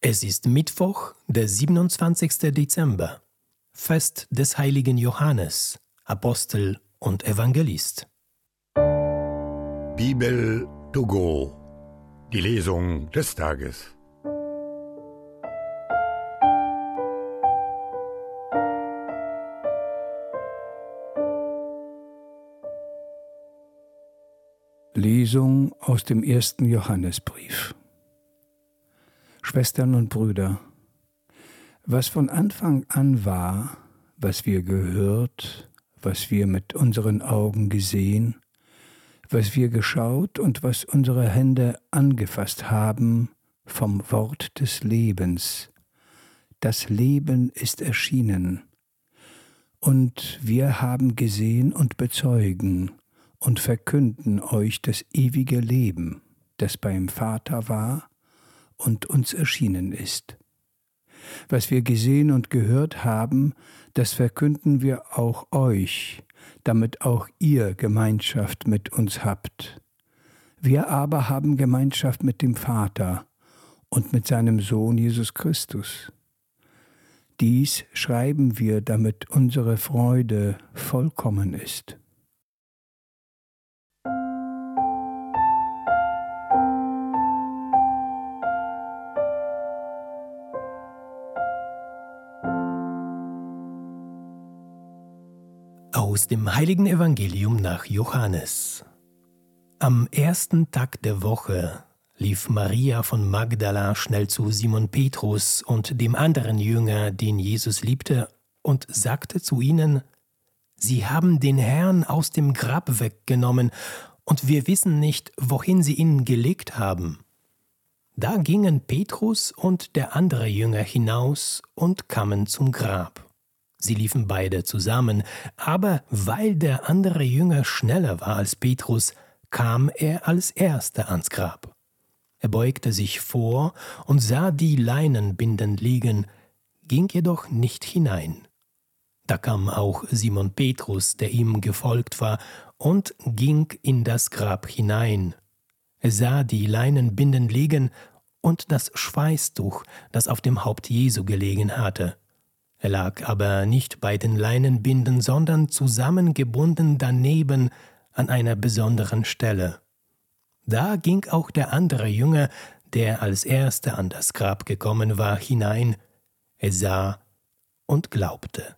Es ist Mittwoch, der 27. Dezember, Fest des heiligen Johannes, Apostel und Evangelist. Bibel to go, die Lesung des Tages. Lesung aus dem ersten Johannesbrief. Schwestern und Brüder, was von Anfang an war, was wir gehört, was wir mit unseren Augen gesehen, was wir geschaut und was unsere Hände angefasst haben vom Wort des Lebens. Das Leben ist erschienen, und wir haben gesehen und bezeugen und verkünden euch das ewige Leben, das beim Vater war und uns erschienen ist. Was wir gesehen und gehört haben, das verkünden wir auch euch, damit auch ihr Gemeinschaft mit uns habt. Wir aber haben Gemeinschaft mit dem Vater und mit seinem Sohn Jesus Christus. Dies schreiben wir, damit unsere Freude vollkommen ist. Aus dem heiligen Evangelium nach Johannes. Am ersten Tag der Woche lief Maria von Magdala schnell zu Simon Petrus und dem anderen Jünger, den Jesus liebte, und sagte zu ihnen, Sie haben den Herrn aus dem Grab weggenommen, und wir wissen nicht, wohin sie ihn gelegt haben. Da gingen Petrus und der andere Jünger hinaus und kamen zum Grab. Sie liefen beide zusammen, aber weil der andere Jünger schneller war als Petrus, kam er als erster ans Grab. Er beugte sich vor und sah die Leinenbinden liegen, ging jedoch nicht hinein. Da kam auch Simon Petrus, der ihm gefolgt war, und ging in das Grab hinein. Er sah die Leinenbinden liegen und das Schweißtuch, das auf dem Haupt Jesu gelegen hatte. Er lag aber nicht bei den Leinenbinden, sondern zusammengebunden daneben an einer besonderen Stelle. Da ging auch der andere Jünger, der als erster an das Grab gekommen war, hinein. Er sah und glaubte.